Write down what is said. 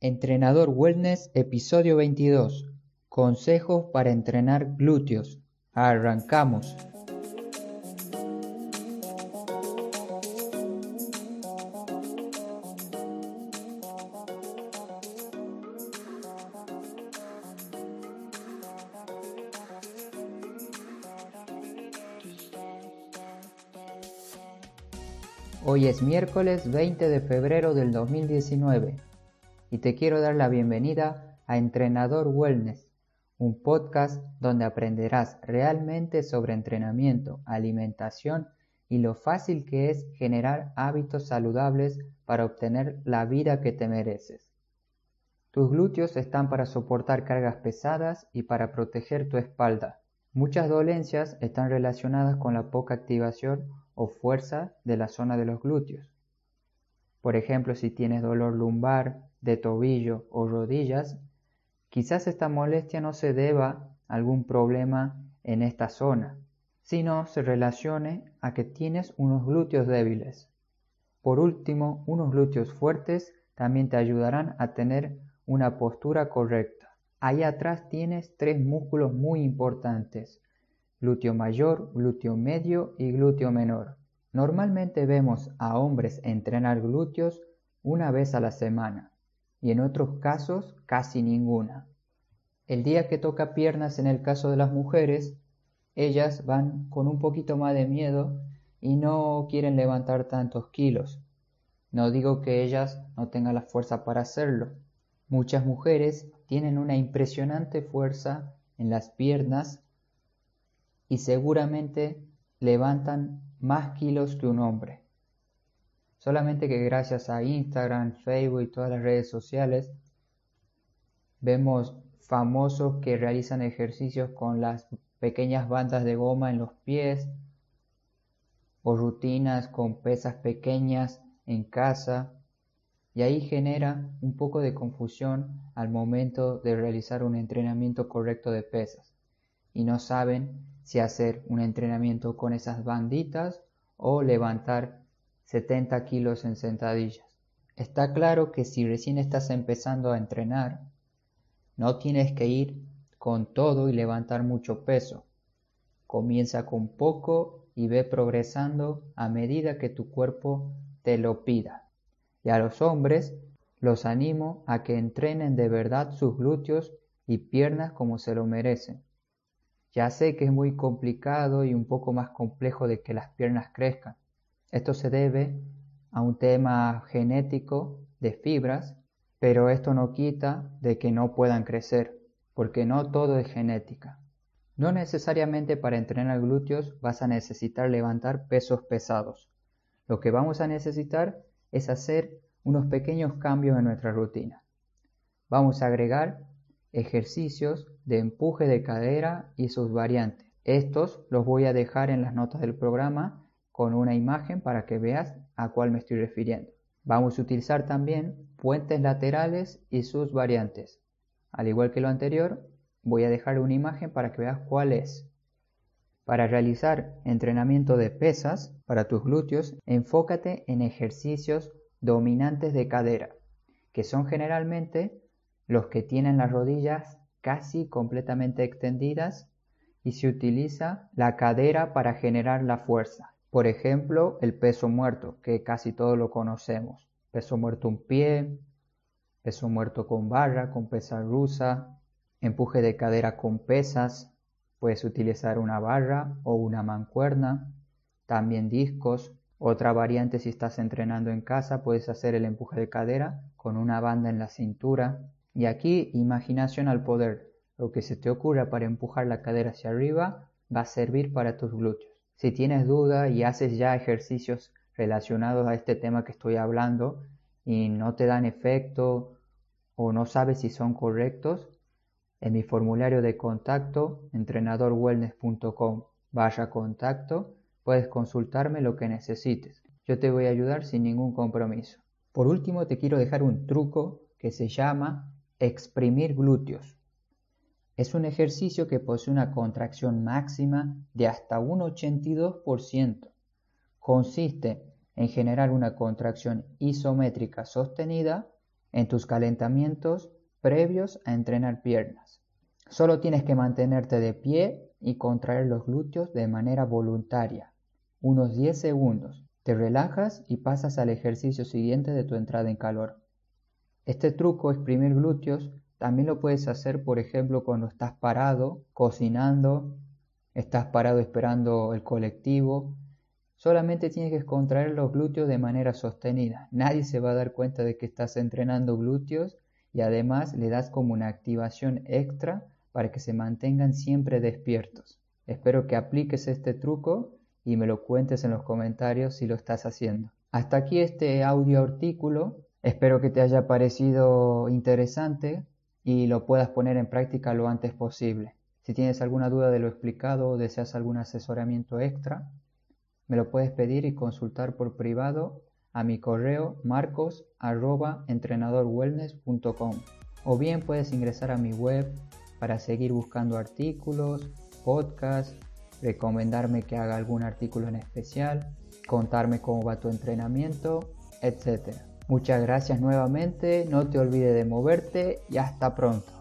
Entrenador Wellness, episodio 22. Consejos para entrenar glúteos. Arrancamos. Hoy es miércoles 20 de febrero del 2019 y te quiero dar la bienvenida a Entrenador Wellness, un podcast donde aprenderás realmente sobre entrenamiento, alimentación y lo fácil que es generar hábitos saludables para obtener la vida que te mereces. Tus glúteos están para soportar cargas pesadas y para proteger tu espalda. Muchas dolencias están relacionadas con la poca activación o fuerza de la zona de los glúteos. Por ejemplo, si tienes dolor lumbar, de tobillo o rodillas, quizás esta molestia no se deba a algún problema en esta zona, sino se relacione a que tienes unos glúteos débiles. Por último, unos glúteos fuertes también te ayudarán a tener una postura correcta. Ahí atrás tienes tres músculos muy importantes, glúteo mayor, glúteo medio y glúteo menor. Normalmente vemos a hombres entrenar glúteos una vez a la semana y en otros casos casi ninguna. El día que toca piernas en el caso de las mujeres, ellas van con un poquito más de miedo y no quieren levantar tantos kilos. No digo que ellas no tengan la fuerza para hacerlo. Muchas mujeres tienen una impresionante fuerza en las piernas y seguramente levantan más kilos que un hombre. Solamente que gracias a Instagram, Facebook y todas las redes sociales vemos famosos que realizan ejercicios con las pequeñas bandas de goma en los pies o rutinas con pesas pequeñas en casa. Y ahí genera un poco de confusión al momento de realizar un entrenamiento correcto de pesas. Y no saben si hacer un entrenamiento con esas banditas o levantar 70 kilos en sentadillas. Está claro que si recién estás empezando a entrenar, no tienes que ir con todo y levantar mucho peso. Comienza con poco y ve progresando a medida que tu cuerpo te lo pida. Y a los hombres los animo a que entrenen de verdad sus glúteos y piernas como se lo merecen. Ya sé que es muy complicado y un poco más complejo de que las piernas crezcan. Esto se debe a un tema genético de fibras, pero esto no quita de que no puedan crecer, porque no todo es genética. No necesariamente para entrenar glúteos vas a necesitar levantar pesos pesados. Lo que vamos a necesitar es hacer unos pequeños cambios en nuestra rutina. Vamos a agregar ejercicios de empuje de cadera y sus variantes. Estos los voy a dejar en las notas del programa con una imagen para que veas a cuál me estoy refiriendo. Vamos a utilizar también puentes laterales y sus variantes. Al igual que lo anterior, voy a dejar una imagen para que veas cuál es. Para realizar entrenamiento de pesas para tus glúteos, enfócate en ejercicios dominantes de cadera, que son generalmente los que tienen las rodillas casi completamente extendidas y se utiliza la cadera para generar la fuerza. Por ejemplo, el peso muerto, que casi todos lo conocemos. Peso muerto un pie, peso muerto con barra, con pesa rusa, empuje de cadera con pesas, puedes utilizar una barra o una mancuerna, también discos. Otra variante si estás entrenando en casa, puedes hacer el empuje de cadera con una banda en la cintura, y aquí, imaginación al poder. Lo que se te ocurra para empujar la cadera hacia arriba va a servir para tus glúteos. Si tienes duda y haces ya ejercicios relacionados a este tema que estoy hablando y no te dan efecto o no sabes si son correctos, en mi formulario de contacto, entrenadorwellness.com vaya contacto, puedes consultarme lo que necesites. Yo te voy a ayudar sin ningún compromiso. Por último, te quiero dejar un truco que se llama Exprimir glúteos. Es un ejercicio que posee una contracción máxima de hasta un 82%. Consiste en generar una contracción isométrica sostenida en tus calentamientos previos a entrenar piernas. Solo tienes que mantenerte de pie y contraer los glúteos de manera voluntaria, unos 10 segundos. Te relajas y pasas al ejercicio siguiente de tu entrada en calor. Este truco, exprimir glúteos, también lo puedes hacer, por ejemplo, cuando estás parado, cocinando, estás parado esperando el colectivo. Solamente tienes que contraer los glúteos de manera sostenida. Nadie se va a dar cuenta de que estás entrenando glúteos y además le das como una activación extra para que se mantengan siempre despiertos. Espero que apliques este truco y me lo cuentes en los comentarios si lo estás haciendo. Hasta aquí este audio artículo. Espero que te haya parecido interesante y lo puedas poner en práctica lo antes posible. Si tienes alguna duda de lo explicado o deseas algún asesoramiento extra, me lo puedes pedir y consultar por privado a mi correo marcos@entrenadorwellness.com o bien puedes ingresar a mi web para seguir buscando artículos, podcasts, recomendarme que haga algún artículo en especial, contarme cómo va tu entrenamiento, etc. Muchas gracias nuevamente, no te olvides de moverte y hasta pronto.